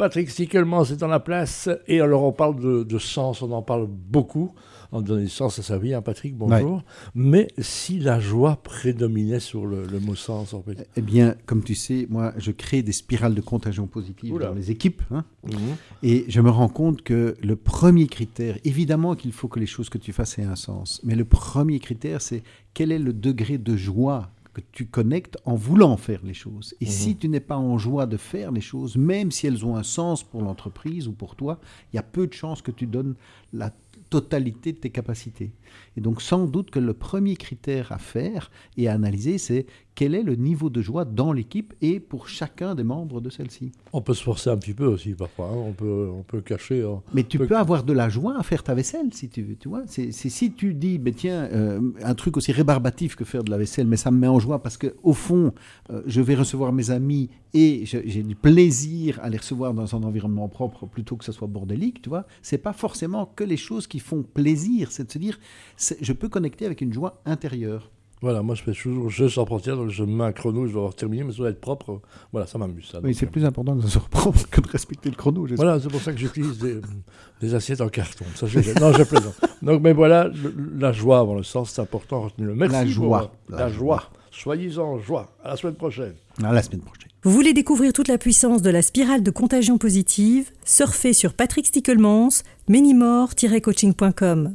Patrick Stickelman, c'est dans la place. Et alors, on parle de, de sens, on en parle beaucoup en donnant sens à sa vie, hein, Patrick, bonjour. Mais si la joie prédominait sur le, mot sens, en fait Eh bien, comme tu sais, moi, je crée des spirales de contagion positive dans les équipes. Hein. Mhm. Et je me rends compte que le premier critère, évidemment qu'il faut que les choses que tu fasses aient un sens, mais le premier critère, c'est quel est le degré de joie que tu connectes en voulant faire les choses. Et si mhm. tu n'es pas en joie de faire les choses, même si elles ont un sens pour l'entreprise ou pour toi, il y a peu de chances que tu donnes la totalité de tes capacités. Et donc sans doute que le premier critère à faire et à analyser, c'est quel est le niveau de joie dans l'équipe et pour chacun des membres de celle-ci. On peut se forcer un petit peu aussi parfois, hein. on, peut, on peut cacher. Hein. Mais tu peux... avoir de la joie à faire ta vaisselle si tu veux, tu vois. C'est si tu dis, ben tiens, euh, un truc aussi rébarbatif que faire de la vaisselle, mais ça me met en joie parce que au fond, euh, je vais recevoir mes amis et j'ai du plaisir à les recevoir dans un environnement propre plutôt que ce soit bordélique, tu vois. C'est pas forcément que les choses qui font plaisir, c'est de se dire, je peux connecter avec une joie intérieure. Voilà, moi je fais toujours je sans frontière, donc je mets un chrono, je dois terminer, mais ça doit être propre. Voilà, ça m'amuse. Oui, c'est plus important que ça soit propre que de respecter le chrono. Voilà, c'est pour ça que j'utilise des, assiettes en carton. Ça, non, je plaisante. Donc, mais voilà, la joie, dans le sens, c'est important, retenez-le. Merci. La joie. la, joie. Soyez en joie. À la semaine prochaine. À la semaine prochaine. Vous voulez découvrir toute la puissance de la spirale de contagion positive? Surfez sur Patrick Stickelmans, menimore-coaching.com.